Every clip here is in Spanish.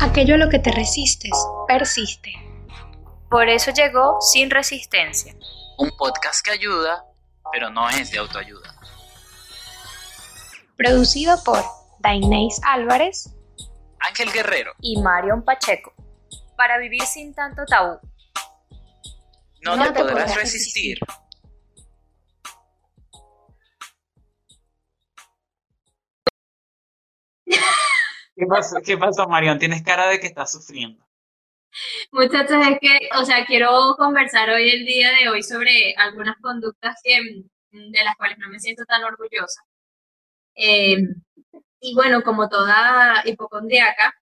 Aquello a lo que te resistes persiste. Por eso llegó Sin Resistencia. Un podcast que ayuda, pero no es de autoayuda. Producido por Dainés Álvarez, Ángel Guerrero y Marion Pacheco. Para vivir sin tanto tabú. No, te, podrás, resistir. ¿Qué pasó, ¿Qué pasó, Marion? Tienes cara de que estás sufriendo. Muchachos, es que, o sea, quiero conversar hoy, el día de hoy, sobre algunas conductas que, de las cuales no me siento tan orgullosa. Eh, y bueno, como toda hipocondriaca,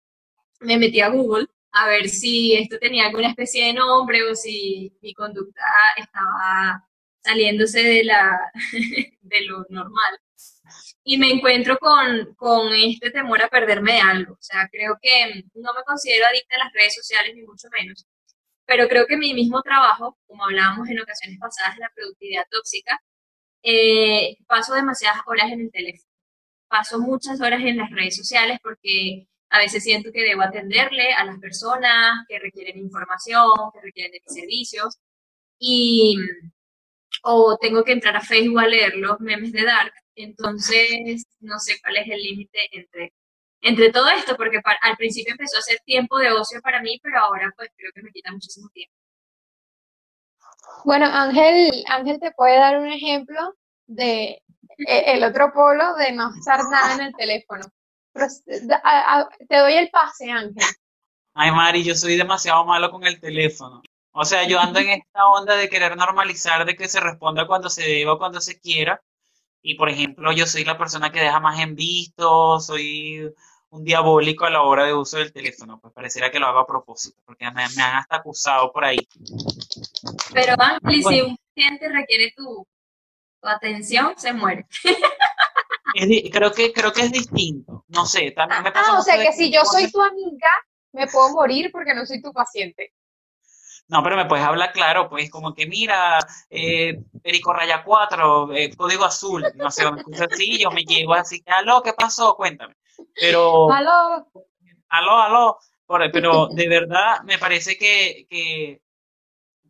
me metí a Google a ver si esto tenía alguna especie de nombre o si mi conducta estaba saliéndose de, la, de lo normal y me encuentro con, con este temor a perderme de algo. O sea, creo que no me considero adicta a las redes sociales, ni mucho menos, pero creo que mi mismo trabajo, como hablábamos en ocasiones pasadas la productividad tóxica, eh, paso demasiadas horas en el teléfono. Paso muchas horas en las redes sociales porque a veces siento que debo atenderle a las personas que requieren información, que requieren de mis servicios, y, o tengo que entrar a Facebook a leer los memes de Dark entonces, no sé cuál es el límite entre, entre todo esto, porque al principio empezó a ser tiempo de ocio para mí, pero ahora pues creo que me quita muchísimo tiempo. Bueno, Ángel, Ángel te puede dar un ejemplo de e, el otro polo de no estar nada en el teléfono. Te doy el pase, Ángel. Ay, Mari, yo soy demasiado malo con el teléfono. O sea, yo ando en esta onda de querer normalizar, de que se responda cuando se deba, cuando se quiera, y por ejemplo, yo soy la persona que deja más en visto, soy un diabólico a la hora de uso del teléfono. Pues pareciera que lo hago a propósito, porque me, han hasta acusado por ahí. Pero Ángel, si un cliente requiere tu, atención, se muere. creo que creo que es distinto. No sé, también me pasa Ah, o sea que si yo soy tu amiga, me puedo morir porque no soy tu paciente. No, pero me puedes hablar claro, pues como que mira, eh, Perico Raya 4, eh, código azul, no sé, me escucha así, yo me llevo así, aló, ¿qué pasó? Cuéntame. Pero... Aló. Aló, aló. Pero de verdad me parece que, que,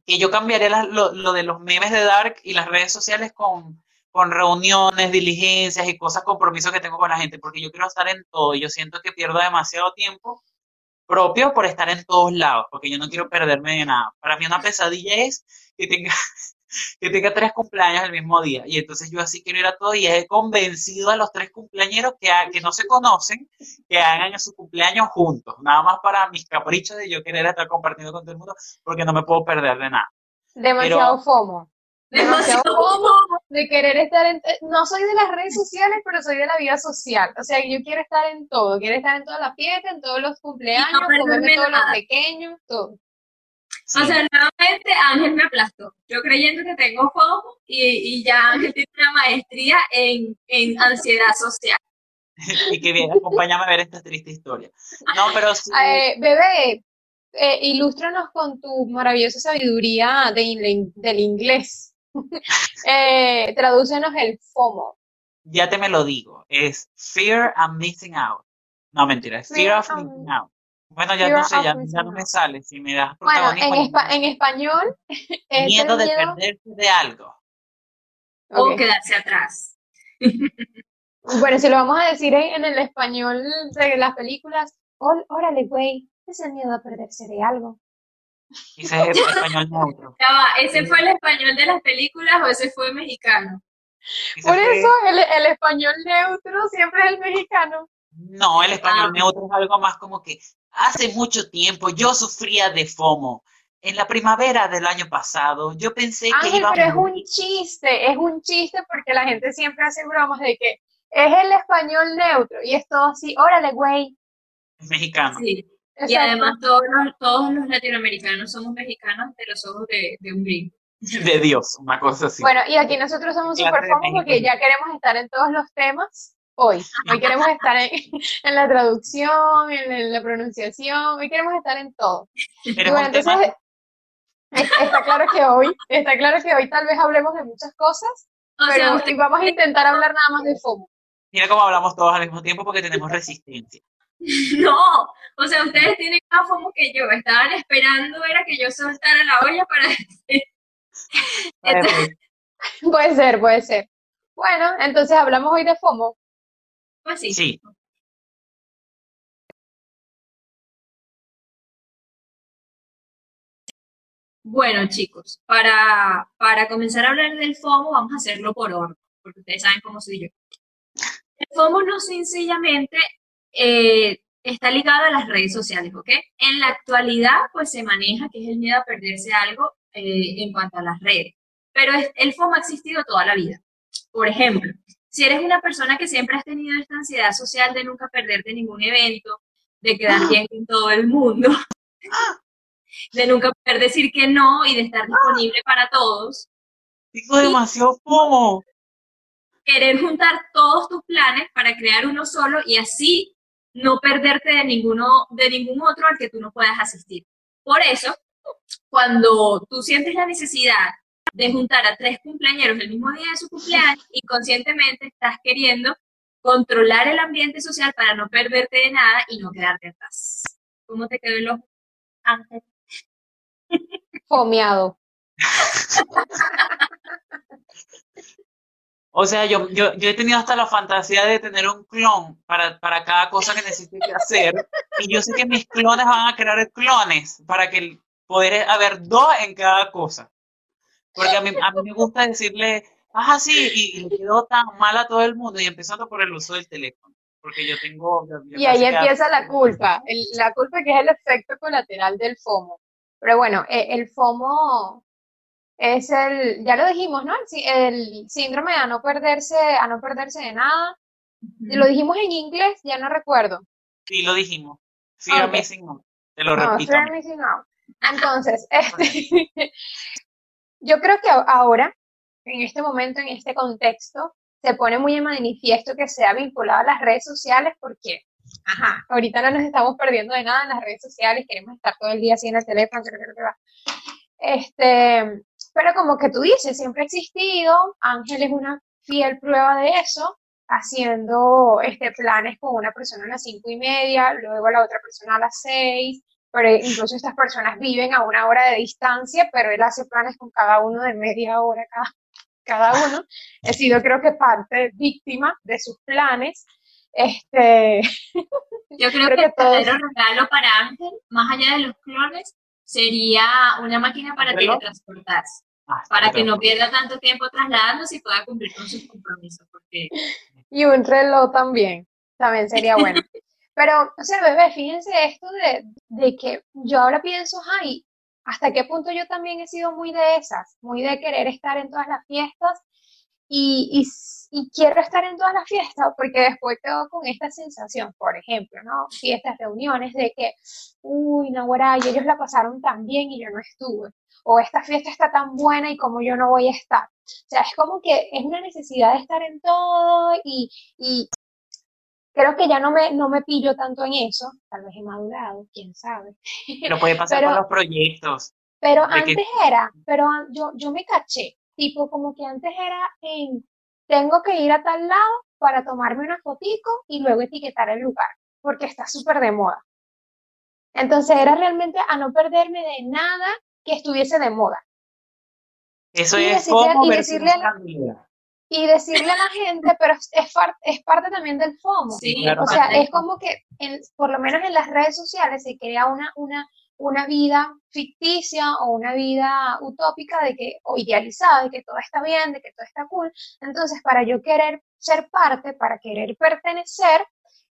que yo cambiaré lo, lo, de los memes de Dark y las redes sociales con, con reuniones, diligencias y cosas, compromisos que tengo con la gente, porque yo quiero estar en todo yo siento que pierdo demasiado tiempo propio por estar en todos lados, porque yo no quiero perderme de nada. Para mí una pesadilla es que tenga, que tenga tres cumpleaños el mismo día. Y entonces yo así quiero ir a todo y he convencido a los tres cumpleañeros que, que no se conocen, que hagan su cumpleaños juntos. Nada más para mis caprichos de yo querer estar compartiendo con todo el mundo, porque no me puedo perder de nada. Demasiado FOMO demasiado cómodo de querer estar en... No soy de las redes sociales, pero soy de la vida social. O sea, yo quiero estar en todo. Quiero estar en todas las fiestas, en todos los cumpleaños, en todos los pequeños, todo. O sea, nuevamente Ángel me aplastó. Yo creyendo que tengo foco y, y ya Ángel tiene una maestría en, en ansiedad social. y que bien, acompáñame a ver esta triste historia. No, pero sí. Eh, bebé, eh, ilústranos con tu maravillosa sabiduría de, del inglés. eh, tradúcenos el FOMO. Ya te me lo digo, es Fear and Missing Out. No, mentira, es Fear, of Missing Out. Bueno, ya no sé, ya, no me sale. Si me das bueno, en, en español. Miedo de perderse de algo. O quedarse atrás. bueno, si lo vamos a decir en, el español de las películas, órale, güey, es el miedo a perderse de algo. Ese es el español neutro. ¿Ese fue el español de las películas o ese fue mexicano? Por eso el, español neutro siempre es el mexicano. No, el español ah. neutro es algo más como que hace mucho tiempo yo sufría de FOMO. En la primavera del año pasado yo pensé que iba pero es un chiste, es un chiste porque la gente siempre hace bromas de que es el español neutro y es todo así, órale, güey. Es mexicano. Sí. Y además todos los, todos los latinoamericanos somos mexicanos de los ojos de, de un gringo. De Dios, una cosa así. Bueno, y aquí nosotros somos súper famosos porque ya queremos estar en todos los temas hoy. Hoy queremos estar en, en la traducción, en, la pronunciación, hoy queremos estar en todo. bueno, entonces, está claro que hoy, está claro que hoy tal vez hablemos de muchas cosas, pero vamos a intentar hablar nada más de FOMO. Mira cómo hablamos todos al mismo tiempo porque tenemos resistencia. No, o sea, ustedes tienen más FOMO que yo. Estaban esperando era que yo soltara la olla para... puede ser, puede ser. Bueno, entonces hablamos hoy de FOMO. Pues sí. Sí. Bueno, chicos, para, para comenzar a hablar del FOMO, vamos a hacerlo por orden, porque ustedes saben cómo soy yo. El FOMO no sencillamente eh, está ligado a las redes sociales, ¿ok? En la actualidad, pues se maneja que es el miedo a perderse algo eh, en cuanto a las redes, pero el FOMO ha existido toda la vida. Por ejemplo, si eres una persona que siempre has tenido esta ansiedad social de nunca perderte ningún evento, de quedar bien con todo el mundo, de nunca poder decir que no y de estar disponible para todos. Tengo demasiado FOMO. Querer juntar todos tus planes para crear uno solo y así no perderte de ninguno, de ningún otro al que tú no puedas asistir. Por eso, cuando tú sientes la necesidad de juntar a tres cumpleaños el mismo día de su cumpleaños, inconscientemente estás queriendo controlar el ambiente social para no perderte de nada y no quedarte atrás. ¿Cómo te quedó el ojo, Ángel? Fomeado. O sea, yo, yo, yo he tenido hasta la fantasía de tener un clon para, para cada cosa que necesite hacer. Y yo sé que mis clones van a crear clones para que poder haber dos en cada cosa. Porque a mí, a mí me gusta decirle, ah, sí, y, le quedó tan mal a todo el mundo, y empezando por el uso del teléfono. Porque yo tengo... y ahí empieza la culpa, la culpa que es el efecto colateral del FOMO. Pero bueno, e, el FOMO es el, ya lo dijimos, ¿no? El, síndrome a no perderse, a no perderse de nada. Lo dijimos en inglés, ya no recuerdo. Sí, lo dijimos. Fear missing out. Te lo repito. fear missing out. Entonces, este, yo creo que ahora, en este momento, en este contexto, se pone muy en manifiesto que sea vinculado a las redes sociales porque, ajá, ahorita no nos estamos perdiendo de nada en las redes sociales, queremos estar todo el día así en el teléfono, este, pero como que tú dices, siempre ha existido, Ángel es una fiel prueba de eso, haciendo este, planes con una persona a las cinco y media, luego la otra persona a las seis, pero incluso estas personas viven a una hora de distancia, pero él hace planes con cada uno de media hora cada, cada uno. He sido creo que parte víctima de sus planes. Este, Yo creo, que, el verdadero regalo para Ángel, más allá de los clones, sería una máquina para teletransportarse. Ah, para que no pierda tanto tiempo trasladándose y pueda cumplir con sus compromisos. Porque... Y un reloj también, también sería bueno. Pero, o sea, bebé, fíjense esto de, de que yo ahora pienso, ay, ¿hasta qué punto yo también he sido muy de esas? Muy de querer estar en todas las fiestas y, y, y, quiero estar en todas las fiestas porque después quedo con esta sensación, por ejemplo, ¿no? Fiestas, reuniones de que, uy, no, y ellos la pasaron tan bien y yo no estuve o esta fiesta está tan buena y como yo no voy a estar. O sea, es como que es una necesidad de estar en todo y, y creo que ya no me, no me pillo tanto en eso, tal vez he madurado, quién sabe. Pero puede pasar con los proyectos. Pero antes era, pero yo, yo me caché, tipo como que antes era en, tengo que ir a tal lado para tomarme una fotico y luego etiquetar el lugar, porque está súper de moda. Entonces era realmente a no perderme de nada que estuviese de moda. Eso es FOMO y decirle, y decirle a la gente, pero es, es parte también del FOMO. o sea, es como que, por lo menos en las redes sociales, se crea una, una, una vida ficticia o una vida utópica de que, o idealizada, de que todo está bien, de que todo está cool. Entonces, para yo querer ser parte, para querer pertenecer,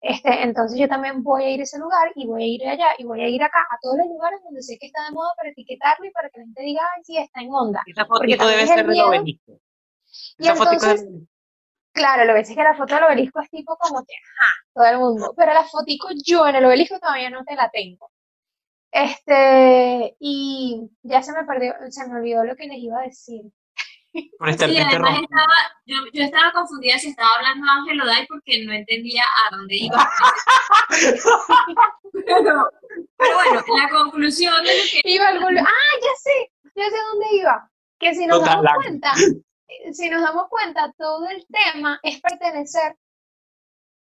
este, entonces yo también voy a ir a ese lugar y voy a ir allá y voy a ir acá a todos los lugares donde sé que está de moda para etiquetarlo y para que la gente diga, ay, sí, está en onda. Esa fotito debe ser del obelisco. Y entonces, claro, lo que es que la foto del obelisco es tipo como que, ajá, todo el mundo. Pero la fotico yo en el obelisco todavía no te la tengo. Este, y ya se me perdió, se me olvidó lo que les iba a decir. Por estar sí, además estaba, yo, yo, estaba confundida si estaba hablando Ángel Oday porque no entendía a dónde iba. pero, pero, bueno, la conclusión de lo que... Iba algún... Ah, ya sé. yo sé dónde iba. Que si nos damos cuenta, si nos damos cuenta, todo el tema es pertenecer.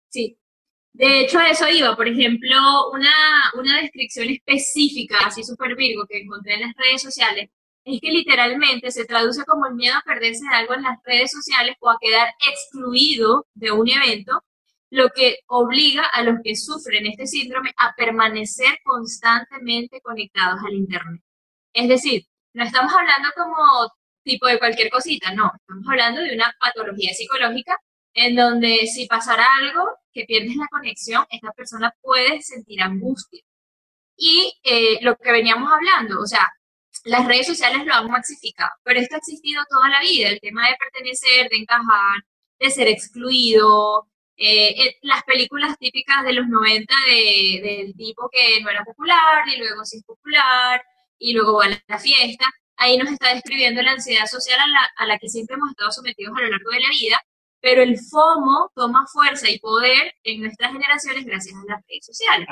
Sí. De hecho, a eso iba. Por ejemplo, una, una descripción específica, así súper virgo, que encontré en las redes sociales, es que literalmente se traduce como el miedo a perderse de algo en las redes sociales o a quedar excluido de un evento, lo que obliga a los que sufren este síndrome a permanecer constantemente conectados al Internet. Es decir, no estamos hablando como tipo de cualquier cosita, no, estamos hablando de una patología psicológica en donde si pasara algo, que pierdes la conexión, esta persona puede sentir angustia. Y eh, lo que veníamos hablando, o sea, las redes sociales lo han maxificado, pero esto ha existido toda la vida, el tema de pertenecer, de encajar, de ser excluido, eh, eh, las películas típicas de los 90 de, del tipo que no era popular y luego sí es popular y luego va a la fiesta, ahí nos está describiendo la ansiedad social a la que siempre hemos estado sometidos a lo largo de la vida pero el FOMO toma fuerza y poder en nuestras generaciones gracias a las redes sociales.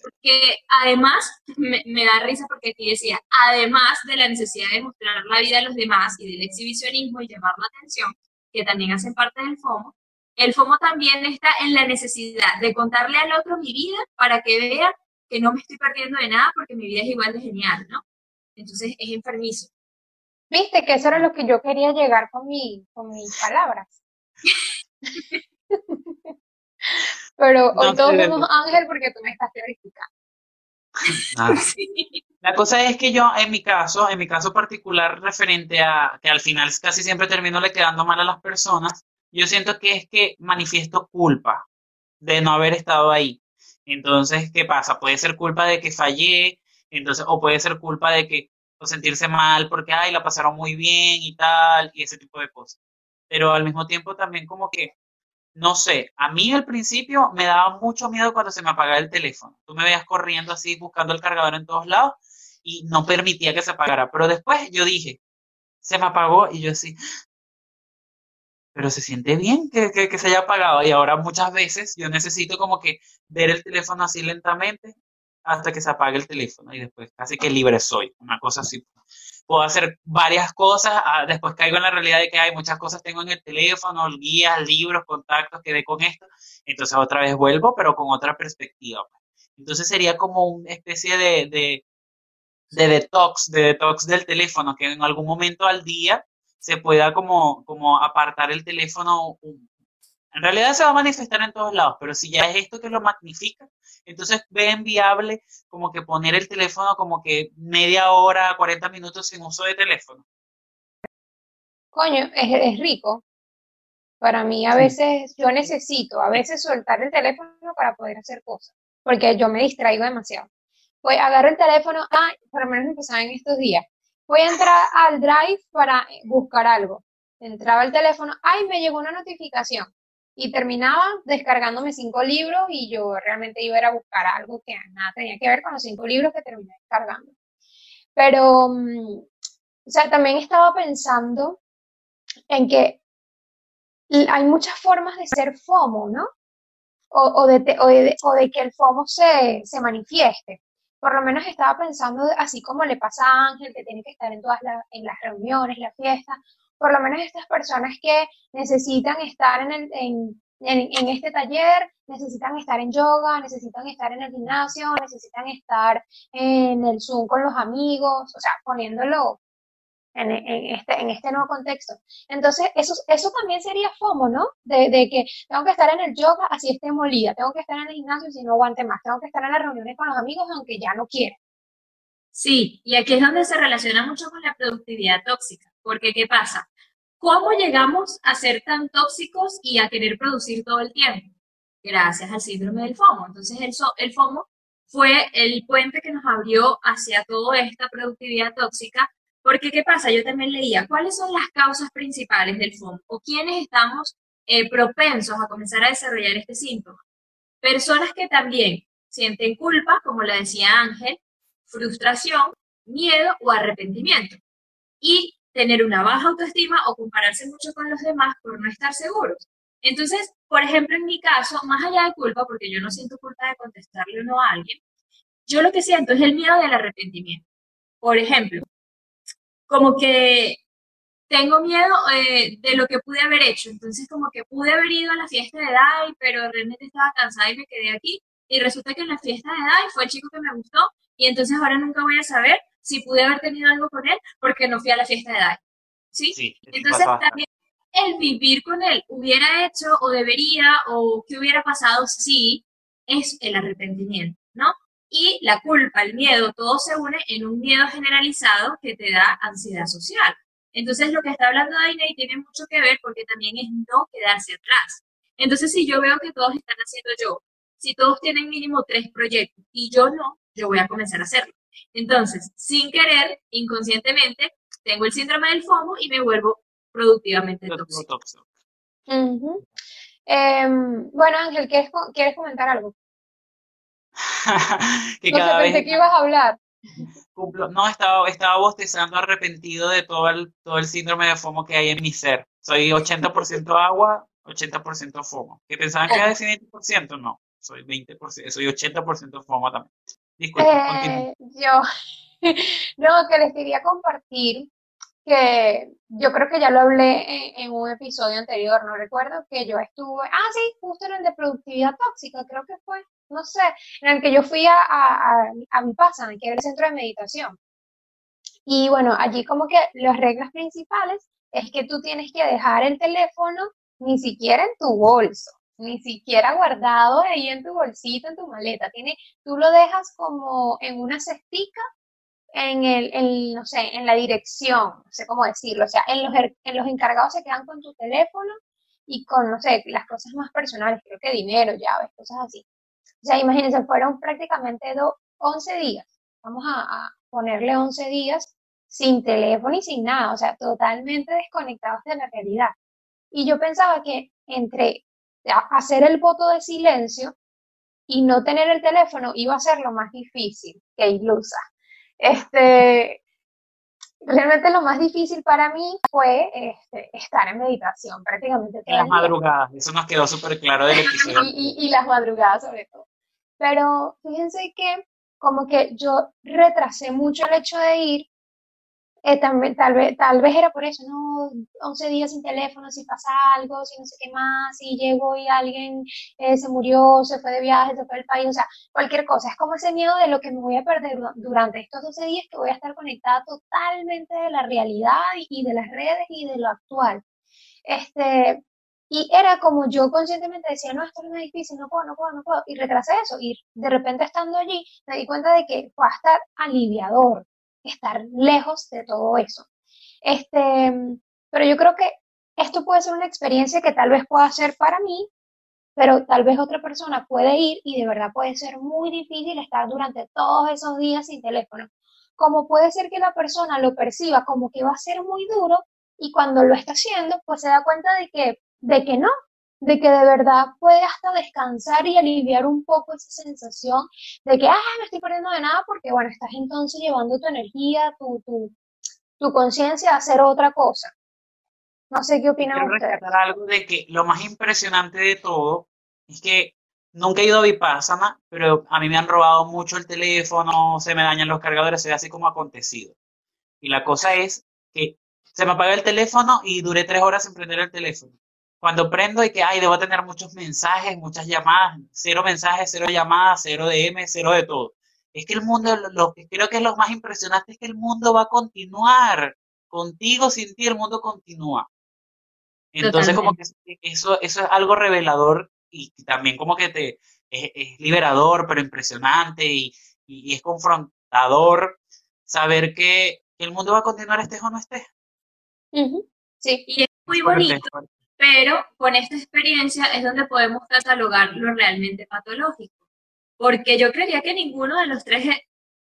Porque además, me, da risa porque aquí decía, además de la necesidad de mostrar la vida a los demás y del exhibicionismo y llamar la atención, que también hacen parte del FOMO, el FOMO también está en la necesidad de contarle al otro mi vida para que vea que no me estoy perdiendo de nada porque mi vida es igual de genial, ¿no? Entonces es enfermizo. Viste que eso era lo que yo quería llegar con, mi, con mis palabras. Pero hoy todos somos Ángel porque tú me estás teorizando. Ah. La cosa es que yo, en mi caso, en mi caso particular, referente a que al final casi siempre termino le quedando mal a las personas, yo siento que es que manifiesto culpa de no haber estado ahí. Entonces, ¿qué pasa? Puede ser culpa de que fallé, entonces, o puede ser culpa de que, o sentirse mal porque, ay, la pasaron muy bien y tal, y ese tipo de cosas pero al mismo tiempo también como que, no sé, a mí al principio me daba mucho miedo cuando se me apagaba el teléfono. Tú me veías corriendo así, buscando el cargador en todos lados y no permitía que se apagara. Pero después yo dije, se me apagó y yo así, pero se siente bien que, que, se haya apagado. Y ahora muchas veces yo necesito como que ver el teléfono así lentamente hasta que se apague el teléfono y después casi que libre soy, una cosa así puedo hacer varias cosas, ah, después caigo en la realidad de que hay muchas cosas tengo en el teléfono, guías, libros, contactos, quedé con esto, entonces otra vez vuelvo, pero con otra perspectiva. Pues. Entonces sería como una especie de, de, de detox, de detox del teléfono, que en algún momento al día se pueda como, como apartar el teléfono en realidad se va a manifestar en todos lados, pero si ya es esto que lo magnifica, entonces ven viable como que poner el teléfono como que media hora, 40 minutos sin uso de teléfono. Coño, es, rico. Para mí a veces yo necesito a veces soltar el teléfono para poder hacer cosas, porque yo me distraigo demasiado. Voy, agarro el teléfono, ah, por lo menos empezaba en estos días. Voy a entrar al drive para buscar algo. Entraba el teléfono, ay, me llegó una notificación y terminaba descargándome cinco libros y yo realmente iba a buscar algo que nada tenía que ver con los cinco libros que terminé descargando. Pero, mm, o sea, también estaba pensando en que hay muchas formas de ser FOMO, ¿no? O, de, de, que el FOMO se, se, manifieste. Por lo menos estaba pensando, así como le pasa a Ángel, que tiene que estar en todas las, en las reuniones, las fiestas, por lo menos estas personas que necesitan estar en, el, en, en, este taller, necesitan estar en yoga, necesitan estar en el gimnasio, necesitan estar en el Zoom con los amigos, o sea, poniéndolo en, en, este, en este nuevo contexto. Entonces, eso, eso también sería FOMO, ¿no? De, de, que tengo que estar en el yoga así esté molida, tengo que estar en el gimnasio si no aguante más, tengo que estar en las reuniones con los amigos aunque ya no quiera. Sí, y aquí es donde se relaciona mucho con la productividad tóxica, porque ¿qué pasa? ¿Cómo llegamos a ser tan tóxicos y a querer producir todo el tiempo? Gracias al síndrome del FOMO. Entonces, el, el FOMO fue el puente que nos abrió hacia toda esta productividad tóxica, porque ¿qué pasa? Yo también leía cuáles son las causas principales del FOMO o quiénes estamos eh, propensos a comenzar a desarrollar este síntoma. Personas que también sienten culpa, como la decía Ángel, frustración, miedo o arrepentimiento. Y tener una baja autoestima o compararse mucho con los demás por no estar seguros. Entonces, por ejemplo, en mi caso, más allá de culpa, porque yo no siento culpa de contestarle o no a alguien, yo lo que siento es el miedo del arrepentimiento. Por ejemplo, como que tengo miedo eh, de lo que pude haber hecho. Entonces, como que pude haber ido a la fiesta de Dai, pero realmente estaba cansada y me quedé aquí. Y resulta que en la fiesta de Dai fue el chico que me gustó. Y entonces ahora nunca voy a saber si pude haber tenido algo con él porque no fui a la fiesta de Dai. ¿Sí? entonces, también el vivir con él hubiera hecho o debería o qué hubiera pasado si es el arrepentimiento, ¿no? Y la culpa, el miedo, todo se une en un miedo generalizado que te da ansiedad social. Entonces, lo que está hablando Dainey tiene mucho que ver porque también es no quedarse atrás. Entonces, si yo veo que todos están haciendo yo, si todos tienen mínimo tres proyectos y yo no, yo voy a comenzar a hacerlo. Entonces, sin querer, inconscientemente, tengo el síndrome del FOMO y me vuelvo productivamente tóxico. Em, bueno, Ángel, ¿quieres, ¿quieres comentar algo? que cada no pensé que ibas a hablar no, estaba, estaba bostezando arrepentido de todo el, todo el síndrome de FOMO que hay en mi ser. Soy 80% agua, 80% FOMO. ¿Que pensaban que era de 20%? No, soy 20%, soy 80% FOMO también. Disculpe, eh, yo, no, que les quería compartir que yo creo que ya lo hablé en, un episodio anterior, no recuerdo, que yo estuve, ah, sí, justo en el de productividad tóxica, creo que fue, no sé, en el que yo fui a, a, a, mi casa, que era el centro de meditación. Y bueno, allí como que las reglas principales es que tú tienes que dejar el teléfono ni siquiera en tu bolso, ni siquiera guardado ahí en tu bolsito, en tu maleta. Tiene, tú lo dejas como en una cestica en el, no sé, en la dirección, no sé cómo decirlo, o sea, en los, en los encargados se quedan con tu teléfono y con, no sé, las cosas más personales, creo que dinero, llaves, cosas así. O sea, imagínense, fueron prácticamente 11 días, vamos a, ponerle 11 días sin teléfono y sin nada, o sea, totalmente desconectados de la realidad. Y yo pensaba que entre hacer el voto de silencio y no tener el teléfono iba a ser lo más difícil que ilusa. Este, realmente lo más difícil para mí fue este, estar en meditación prácticamente. En las madrugadas, eso nos quedó súper claro del episodio. y, y, las madrugadas sobre todo. Pero fíjense que como que yo retrasé mucho el hecho de ir eh, también, tal, vez, tal vez era por eso, ¿no? 11 días sin teléfono, si pasa algo, si no sé qué más, si llego y alguien eh, se murió, se fue de viaje, se fue del país, o sea, cualquier cosa. Es como ese miedo de lo que me voy a perder durante estos 12 días que voy a estar conectada totalmente de la realidad y, de las redes y de lo actual. Este, y era como yo conscientemente decía, no, esto es muy difícil, no puedo, no puedo, no puedo. Y retrasé eso. Y de repente estando allí me di cuenta de que fue a estar aliviador estar lejos de todo eso. Este, pero yo creo que esto puede ser una experiencia que tal vez pueda ser para mí, pero tal vez otra persona puede ir y de verdad puede ser muy difícil estar durante todos esos días sin teléfono. Como puede ser que la persona lo perciba como que va a ser muy duro y cuando lo está haciendo, pues se da cuenta de que, de que no, de que de verdad puede hasta descansar y aliviar un poco esa sensación de que, ah, me estoy perdiendo de nada, porque bueno, estás entonces llevando tu energía, tu, tu, tu conciencia a hacer otra cosa. No sé qué opinan Quiero ustedes. algo de que lo más impresionante de todo es que nunca he ido a Vipassana, pero a mí me han robado mucho el teléfono, se me dañan los cargadores, se ve así como acontecido. Y la cosa es que se me apaga el teléfono y duré tres horas sin prender el teléfono cuando prendo y que, ay, debo tener muchos mensajes, muchas llamadas, cero mensajes, cero llamadas, cero DM, cero de todo. Es que el mundo, lo que creo que es lo más impresionante es que el mundo va a continuar. Contigo, sin ti, el mundo continúa. Entonces, como que eso, eso es algo revelador y también como que te es, liberador, pero impresionante y, y, es confrontador saber que, el mundo va a continuar estés o no estés. Sí, y es muy bonito pero con esta experiencia es donde podemos catalogar lo realmente patológico, porque yo creería que ninguno de los tres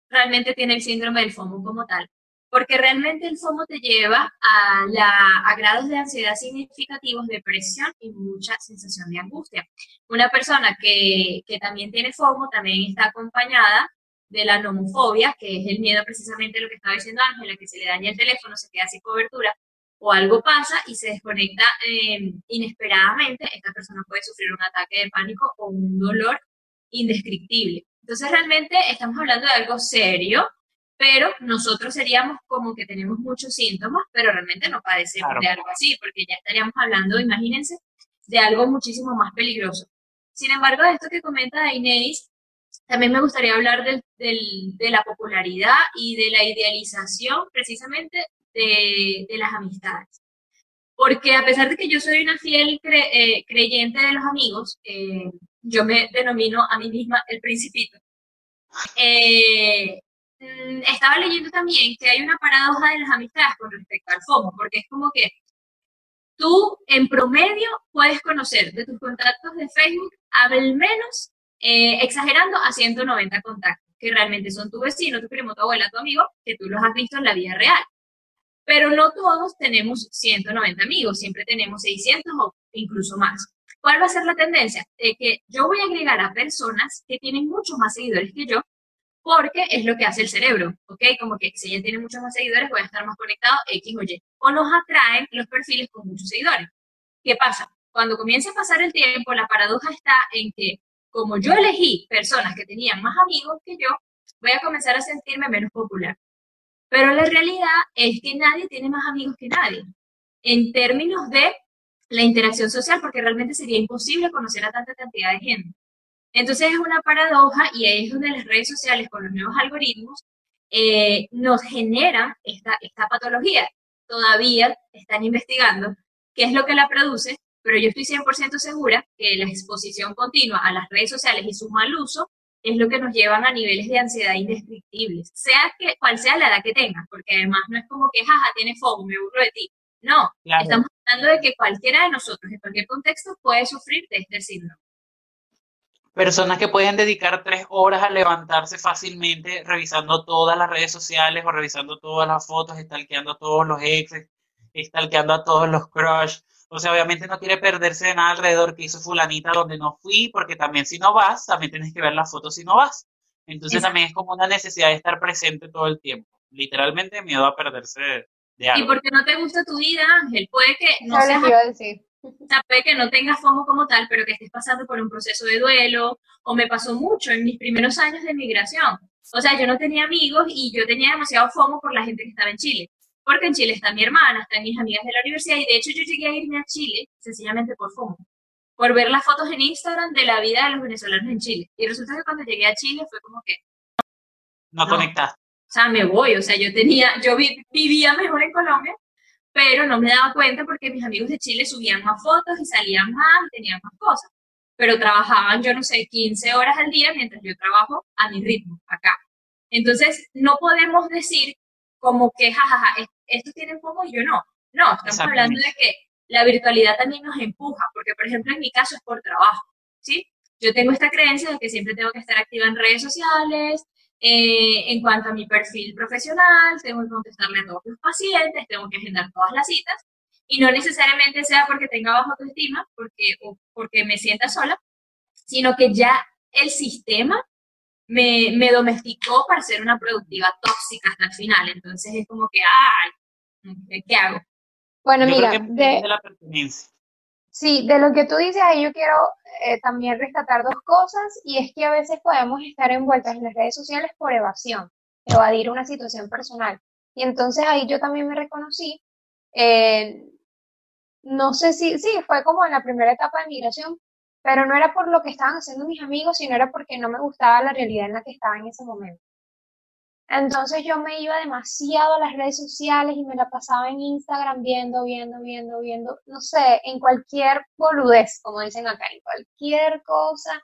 realmente tiene el síndrome del FOMO como tal, porque realmente el FOMO te lleva a, la, grados de ansiedad significativos, depresión y mucha sensación de angustia. Una persona que, que también tiene FOMO también está acompañada de la nomofobia, que es el miedo precisamente a lo que estaba diciendo Ángela, que se le daña el teléfono, se queda sin cobertura, o algo pasa y se desconecta eh, inesperadamente, esta persona puede sufrir un ataque de pánico o un dolor indescriptible. Entonces realmente estamos hablando de algo serio pero nosotros seríamos como que tenemos muchos síntomas, pero realmente no padecemos de algo así, porque ya estaríamos hablando, imagínense, de algo muchísimo más peligroso. Sin embargo, de esto que comenta Inés, también me gustaría hablar del, de la popularidad y de la idealización precisamente de, de las amistades. Porque a pesar de que yo soy una fiel eh, creyente de los amigos, eh, yo me denomino a mí misma el principito. Eh, mm, estaba leyendo también que hay una paradoja de las amistades con respecto al FOMO, porque es como que tú en promedio puedes conocer de tus contactos de Facebook al menos, exagerando, a 190 contactos, que realmente son tu vecino, tu primo, tu abuela, tu amigo, que tú los has visto en la vida real pero no todos tenemos 190 amigos, siempre tenemos 600 o incluso más. ¿Cuál va a ser la tendencia? De que yo voy a agregar a personas que tienen muchos más seguidores que yo, porque es lo que hace el cerebro, ¿ok? Como que si ella tiene muchos más seguidores, voy a estar más conectado X o Y. O nos atraen los perfiles con muchos seguidores. ¿Qué pasa? Cuando comienza a pasar el tiempo, la paradoja está en que como yo elegí personas que tenían más amigos que yo, voy a comenzar a sentirme menos popular. Pero la realidad es que nadie tiene más amigos que nadie en términos de la interacción social, porque realmente sería imposible conocer a tanta cantidad de gente. Entonces es una paradoja y ahí es donde las redes sociales con los nuevos algoritmos eh, nos generan esta, esta patología. Todavía están investigando qué es lo que la produce, pero yo estoy 100% segura que la exposición continua a las redes sociales y su mal uso es lo que nos llevan a niveles de ansiedad indescriptibles, sea que, cual sea la edad que tengas, porque además no es como que, jaja, tienes foco, me burlo de ti. No, estamos hablando de que cualquiera de nosotros, en cualquier contexto, puede sufrir de este síndrome. Personas que pueden dedicar tres horas a levantarse fácilmente revisando todas las redes sociales o revisando todas las fotos, stalkeando a todos los exes, stalkeando a todos los crush, o sea, obviamente no quiere perderse de nada alrededor que hizo fulanita donde no fui, porque también si no vas, también tienes que ver las fotos si no vas. Entonces también es como una necesidad de estar presente todo el tiempo. Literalmente miedo a perderse de, algo. Y porque no te gusta tu vida, Ángel, puede que no seas, puede que no tengas FOMO como tal, pero que estés pasando por un proceso de duelo, o me pasó mucho en mis primeros años de migración. O sea, yo no tenía amigos y yo tenía demasiado FOMO por la gente que estaba en Chile porque en Chile está mi hermana, están mis amigas de la universidad y de hecho yo llegué a irme a Chile sencillamente por FOMO, por ver las fotos en Instagram de la vida de los venezolanos en Chile. Y resulta que cuando llegué a Chile fue como que... No, no conectaste. O sea, me voy, o sea, yo tenía, yo vivía mejor en Colombia, pero no me daba cuenta porque mis amigos de Chile subían más fotos y salían más y tenían más cosas. Pero trabajaban, yo no sé, 15 horas al día mientras yo trabajo a mi ritmo acá. Entonces, no podemos decir como que, jajaja, estos tienen FOMO y yo no. No, estamos hablando de que la virtualidad también nos empuja, porque por ejemplo en mi caso es por trabajo, ¿sí? Yo tengo esta creencia de que siempre tengo que estar activa en redes sociales, eh, en cuanto a mi perfil profesional, tengo que contestarle a todos los pacientes, tengo que agendar todas las citas, y no necesariamente sea porque tenga baja autoestima, porque, o porque me sienta sola, sino que ya el sistema me, me domesticó para ser una productiva tóxica hasta el final. Entonces es como que, ay, ¿qué hago? Bueno, mira, de, la sí, de lo que tú dices ahí yo quiero eh, también rescatar dos cosas y es que a veces podemos estar envueltas en las redes sociales por evasión, evadir una situación personal. Y entonces ahí yo también me reconocí, eh, no sé si, sí, fue como en la primera etapa de migración, pero no era por lo que estaban haciendo mis amigos, sino era porque no me gustaba la realidad en la que estaba en ese momento. Entonces yo me iba demasiado a las redes sociales y me la pasaba en Instagram viendo, viendo, viendo, viendo, no sé, en cualquier boludez, como dicen acá, en cualquier cosa.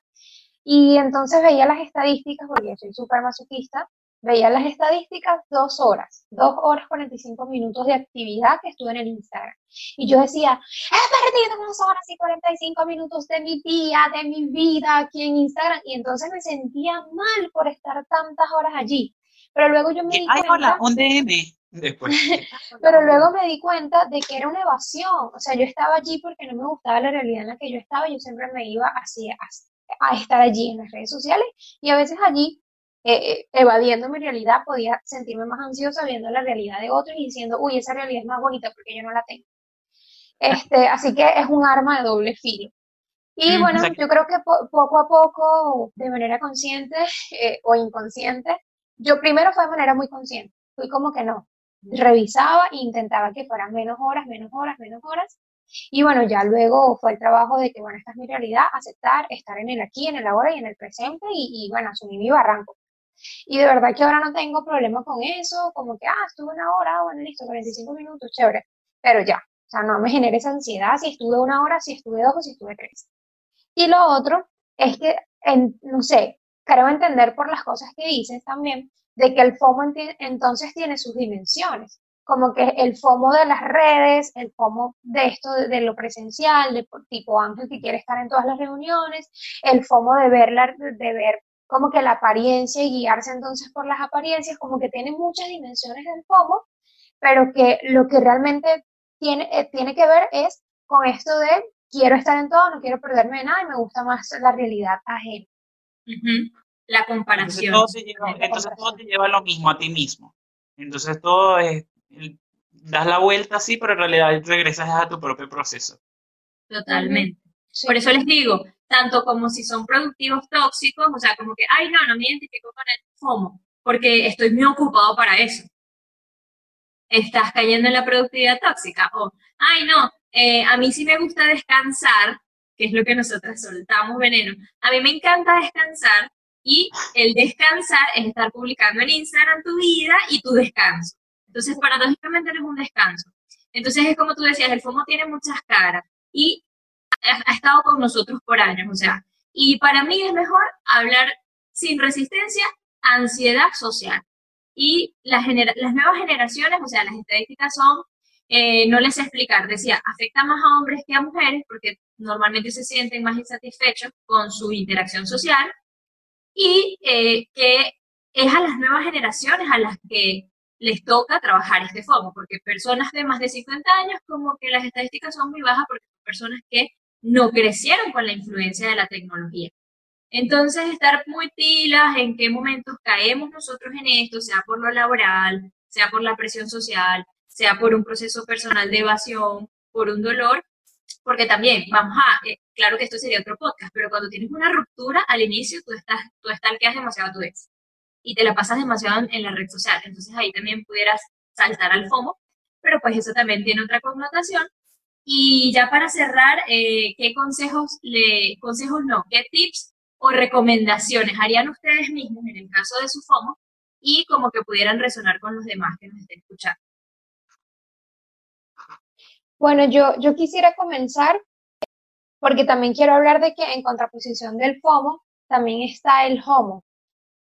Y entonces veía las estadísticas, porque yo soy súper masoquista, veía las estadísticas, dos horas, dos horas 45 minutos de actividad que estuve en el Instagram. Y yo decía, he perdido dos horas y 45 minutos de mi día, de mi vida aquí en Instagram. Y entonces me sentía mal por estar tantas horas allí. Pero luego yo me di cuenta... un DM. Después. Pero luego me di cuenta de que era una evasión. O sea, yo estaba allí porque no me gustaba la realidad en la que yo estaba. Yo siempre me iba así a estar allí en las redes sociales. Y a veces allí eh, eh, evadiendo mi realidad, podía sentirme más ansiosa viendo la realidad de otros y diciendo, uy, esa realidad es más bonita porque yo no la tengo. Este, así que es un arma de doble filo. Y mm, bueno, yo creo que poco a poco, de manera consciente eh, o inconsciente, yo primero fue de manera muy consciente, fui como que no, revisaba e intentaba que fueran menos horas, menos horas, menos horas. Y bueno, ya luego fue el trabajo de que, bueno, esta es mi realidad, aceptar, estar en el aquí, en el ahora y en el presente y, y bueno, asumir mi barranco. Y de verdad que ahora no tengo problema con eso, como que, ah, estuve una hora, bueno, listo, 45 minutos, chévere, pero ya, o sea, no me genere esa ansiedad si estuve una hora, si estuve dos o si estuve tres. Y lo otro es que, no sé, creo entender por las cosas que dices también, de que el FOMO entonces tiene sus dimensiones, como que el FOMO de las redes, el FOMO de esto, de, lo presencial, de tipo Ángel que quiere estar en todas las reuniones, el FOMO de ver, la, de ver como que la apariencia y guiarse entonces por las apariencias, como que tiene muchas dimensiones del FOMO, pero que lo que realmente tiene, eh, tiene que ver es con esto de quiero estar en todo, no quiero perderme de nada y me gusta más la realidad ajena. La comparación. Entonces todo, te lleva lo mismo a ti mismo. Entonces todo es, das la vuelta así, pero en realidad regresas a tu propio proceso. Totalmente. Por eso les digo, tanto como si son productivos tóxicos, o sea, como que, ay, no, no me identifico con el FOMO, porque estoy muy ocupado para eso. Estás cayendo en la productividad tóxica. O, ay, no, eh, a mí sí me gusta descansar, que es lo que nosotros soltamos veneno. A mí me encanta descansar y el descansar es estar publicando en Instagram tu vida y tu descanso. Entonces, paradójicamente no es un descanso. Entonces, es como tú decías, el FOMO tiene muchas caras. Y ha, estado con nosotros por años, o sea, y para mí es mejor hablar sin resistencia, ansiedad social. Y las, las nuevas generaciones, o sea, las estadísticas son, eh, no les sé explicar, decía, afecta más a hombres que a mujeres porque normalmente se sienten más insatisfechos con su interacción social y eh, que es a las nuevas generaciones a las que les toca trabajar este FOMO, porque personas de más de 50 años como que las estadísticas son muy bajas porque son personas que no crecieron con la influencia de la tecnología. Entonces, estar muy pilas en qué momentos caemos nosotros en esto, sea por lo laboral, sea por la presión social, sea por un proceso personal de evasión, por un dolor, porque también, vamos a, eh, claro que esto sería otro podcast, pero cuando tienes una ruptura al inicio, tú estás, tú quedas demasiado a tu ex y te la pasas demasiado en la red social. Entonces ahí también pudieras saltar al FOMO, pero pues eso también tiene otra connotación y ya para cerrar, eh, ¿qué consejos, consejos no, qué tips o recomendaciones harían ustedes mismos en el caso de su FOMO y como que pudieran resonar con los demás que nos estén escuchando? Bueno, yo, yo quisiera comenzar porque también quiero hablar de que en contraposición del FOMO también está el HOMO,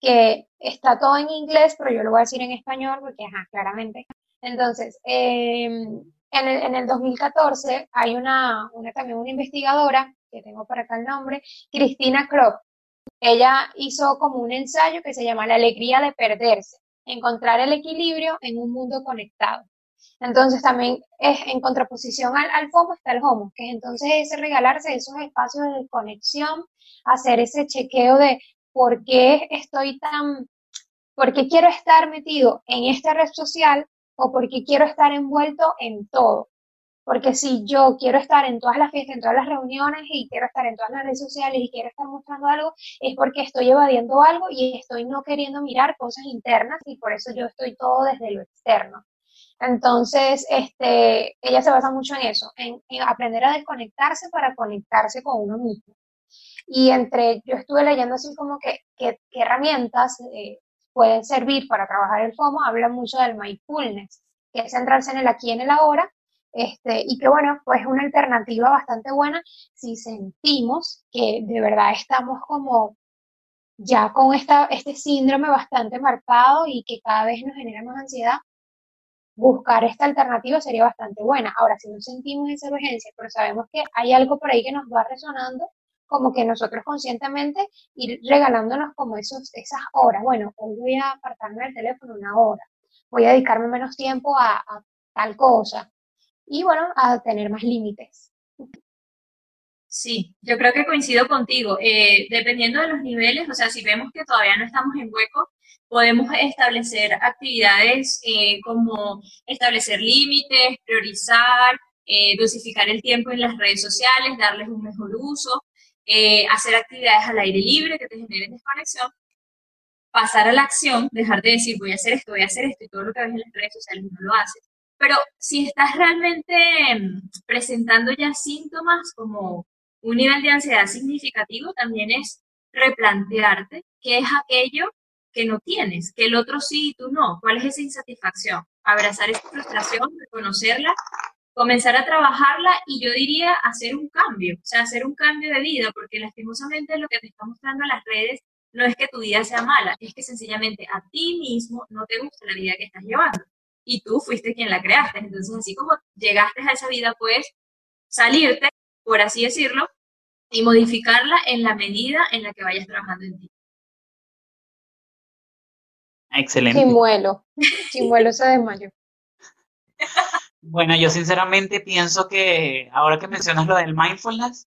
que está todo en inglés, pero yo lo voy a decir en español porque, ajá, claramente. Entonces, eh, en el, en el 2014 hay una, una, también una investigadora, que tengo por acá el nombre, Cristina Kropp. Ella hizo como un ensayo que se llama La alegría de perderse, encontrar el equilibrio en un mundo conectado. Entonces también es en contraposición al, al FOMO está el HOMO, que es entonces ese regalarse esos espacios de conexión, hacer ese chequeo de por qué estoy tan, por qué quiero estar metido en esta red social o porque quiero estar envuelto en todo. Porque si yo quiero estar en todas las fiestas, en todas las reuniones y quiero estar en todas las redes sociales y quiero estar mostrando algo, es porque estoy evadiendo algo y estoy no queriendo mirar cosas internas y por eso yo estoy todo desde lo externo. Entonces, este, ella se basa mucho en eso, en, aprender a desconectarse para conectarse con uno mismo. Y entre, yo estuve leyendo así como que, qué herramientas eh, pueden servir para trabajar el FOMO, habla mucho del mindfulness, que es centrarse en el aquí y en el ahora, este, y que bueno, pues es una alternativa bastante buena si sentimos que de verdad estamos como ya con esta, este síndrome bastante marcado y que cada vez nos genera más ansiedad, buscar esta alternativa sería bastante buena. Ahora, si no sentimos esa urgencia, pero sabemos que hay algo por ahí que nos va resonando, como que nosotros conscientemente ir regalándonos como esos, esas horas. Bueno, hoy voy a apartarme del teléfono una hora, voy a dedicarme menos tiempo a, tal cosa y bueno, a tener más límites. Sí, yo creo que coincido contigo. Eh, dependiendo de los niveles, o sea, si vemos que todavía no estamos en hueco, podemos establecer actividades eh, como establecer límites, priorizar, eh, dosificar el tiempo en las redes sociales, darles un mejor uso, eh, hacer actividades al aire libre que te generen desconexión. pasar a la acción, dejar de decir voy a hacer esto, voy a hacer esto y todo lo que ves en las redes sociales no lo haces. Pero si estás realmente em, presentando ya síntomas como un nivel de ansiedad significativo, también es replantearte qué es aquello que no tienes, que el otro sí y tú no, cuál es esa insatisfacción, abrazar esa frustración, reconocerla, comenzar a trabajarla y yo diría hacer un cambio, o sea, hacer un cambio de vida, porque lastimosamente lo que te está mostrando las redes no es que tu vida sea mala, es que sencillamente a ti mismo no te gusta la vida que estás llevando y tú fuiste quien la creaste. Entonces, así como llegaste a esa vida, puedes salirte, por así decirlo, y modificarla en la medida en la que vayas trabajando en ti. Excelente. Chimuelo. Chimuelo se desmayó. Bueno, yo sinceramente pienso que ahora que mencionas lo del mindfulness,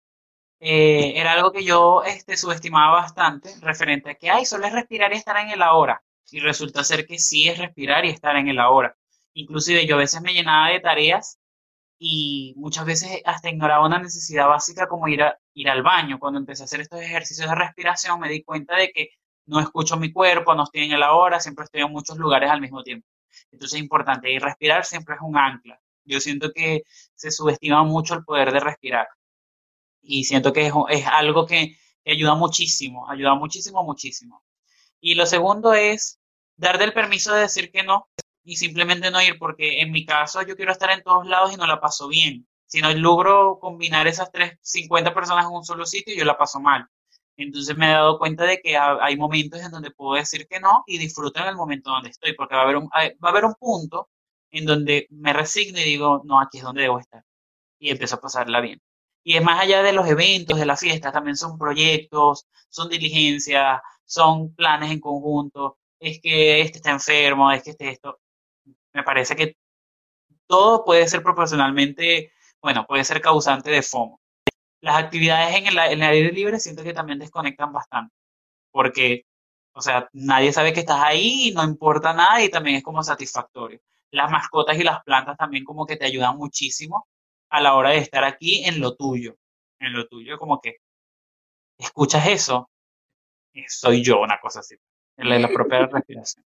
eh, era algo que yo este, subestimaba bastante, referente a que, ay, solo es respirar y estar en el ahora. Y resulta ser que sí es respirar y estar en el ahora. Inclusive yo a veces me llenaba de tareas y muchas veces hasta ignoraba una necesidad básica como ir, a, ir al baño. Cuando empecé a hacer estos ejercicios de respiración me di cuenta de que no escucho mi cuerpo, no estoy en el ahora, siempre estoy en muchos lugares al mismo tiempo. Entonces es importante, y respirar siempre es un ancla. Yo siento que se subestima mucho el poder de respirar y siento que es, algo que ayuda muchísimo, ayuda muchísimo, muchísimo. Y lo segundo es darte el permiso de decir que no y simplemente no ir, porque en mi caso yo quiero estar en todos lados y no la paso bien. Si no logro combinar esas tres, 50 personas en un solo sitio, yo la paso mal. Entonces me he dado cuenta de que hay momentos en donde puedo decir que no y disfruto en el momento donde estoy, porque va a haber un, va a haber un punto en donde me resigno y digo, no, aquí es donde debo estar. Y empiezo a pasarla bien. Y es más allá de los eventos, de las fiestas, también son proyectos, son diligencias, son planes en conjunto. Es que este está enfermo, es que este esto. Me parece que todo puede ser proporcionalmente, bueno, puede ser causante de FOMO. Las actividades en el, en el aire libre siento que también desconectan bastante, porque, o sea, nadie sabe que estás ahí no importa nada y también es como satisfactorio. Las mascotas y las plantas también como que te ayudan muchísimo a la hora de estar aquí en lo tuyo. En lo tuyo, como que escuchas eso, eh, soy yo, una cosa así, en la, propia respiración.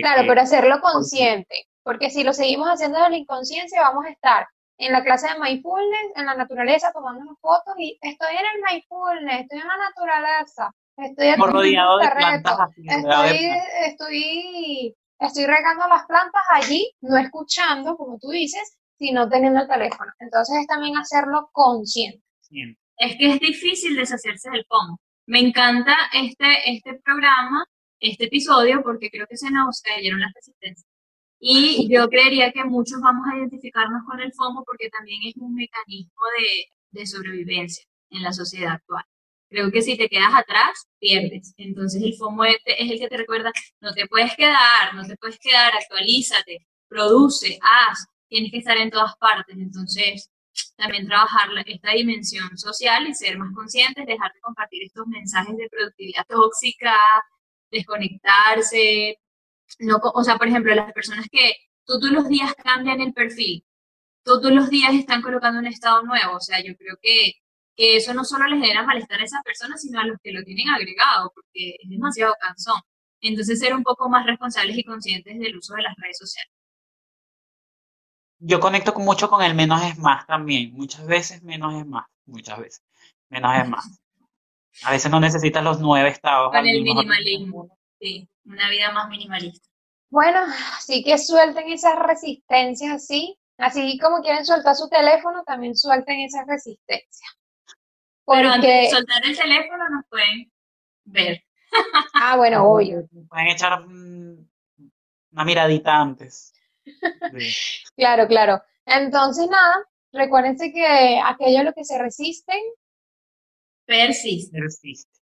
claro, pero hacerlo consciente, porque si lo seguimos haciendo en la inconsciencia, vamos a estar en la clase de mindfulness, en la naturaleza, tomando unas fotos y estoy en el mindfulness, estoy en la naturaleza, estoy rodeado de plantas estoy, estoy, estoy regando las plantas allí, no escuchando, como tú dices, sino teniendo el teléfono. Entonces es también hacerlo consciente. Es que es difícil deshacerse del FOMO. Me encanta este, este programa, este episodio, porque creo que se nos cayeron las resistencias. Y yo creería que muchos vamos a identificarnos con el FOMO porque también es un mecanismo de, de sobrevivencia en la sociedad actual. Creo que si te quedas atrás, pierdes. Entonces el FOMO es el que te recuerda, no te puedes quedar, no te puedes quedar, actualízate, produce, haz, tienes que estar en todas partes. Entonces, también trabajar esta dimensión social y ser más conscientes, dejar de compartir estos mensajes de productividad tóxica, desconectarse. No, o sea, por ejemplo, las personas que todos los días cambian el perfil, todos los días están colocando un estado nuevo. O sea, yo creo que, que eso no solo les genera malestar a esas personas, sino a los que lo tienen agregado, porque es demasiado cansón. Entonces, ser un poco más responsables y conscientes del uso de las redes sociales yo conecto mucho con el menos es más también. Muchas veces menos es más. Muchas veces. Menos es más. A veces no necesitas los nueve estados. Con el minimalismo. Sí, una vida más minimalista. Bueno, así que suelten esas resistencias así. Así como quieren soltar su teléfono, también suelten esas resistencias. Pero antes de soltar el teléfono nos pueden ver. Ah, bueno, obvio. Pueden echar una miradita antes. claro, claro. Entonces, nada, recuérdense que aquello a lo que se resisten persiste. persiste.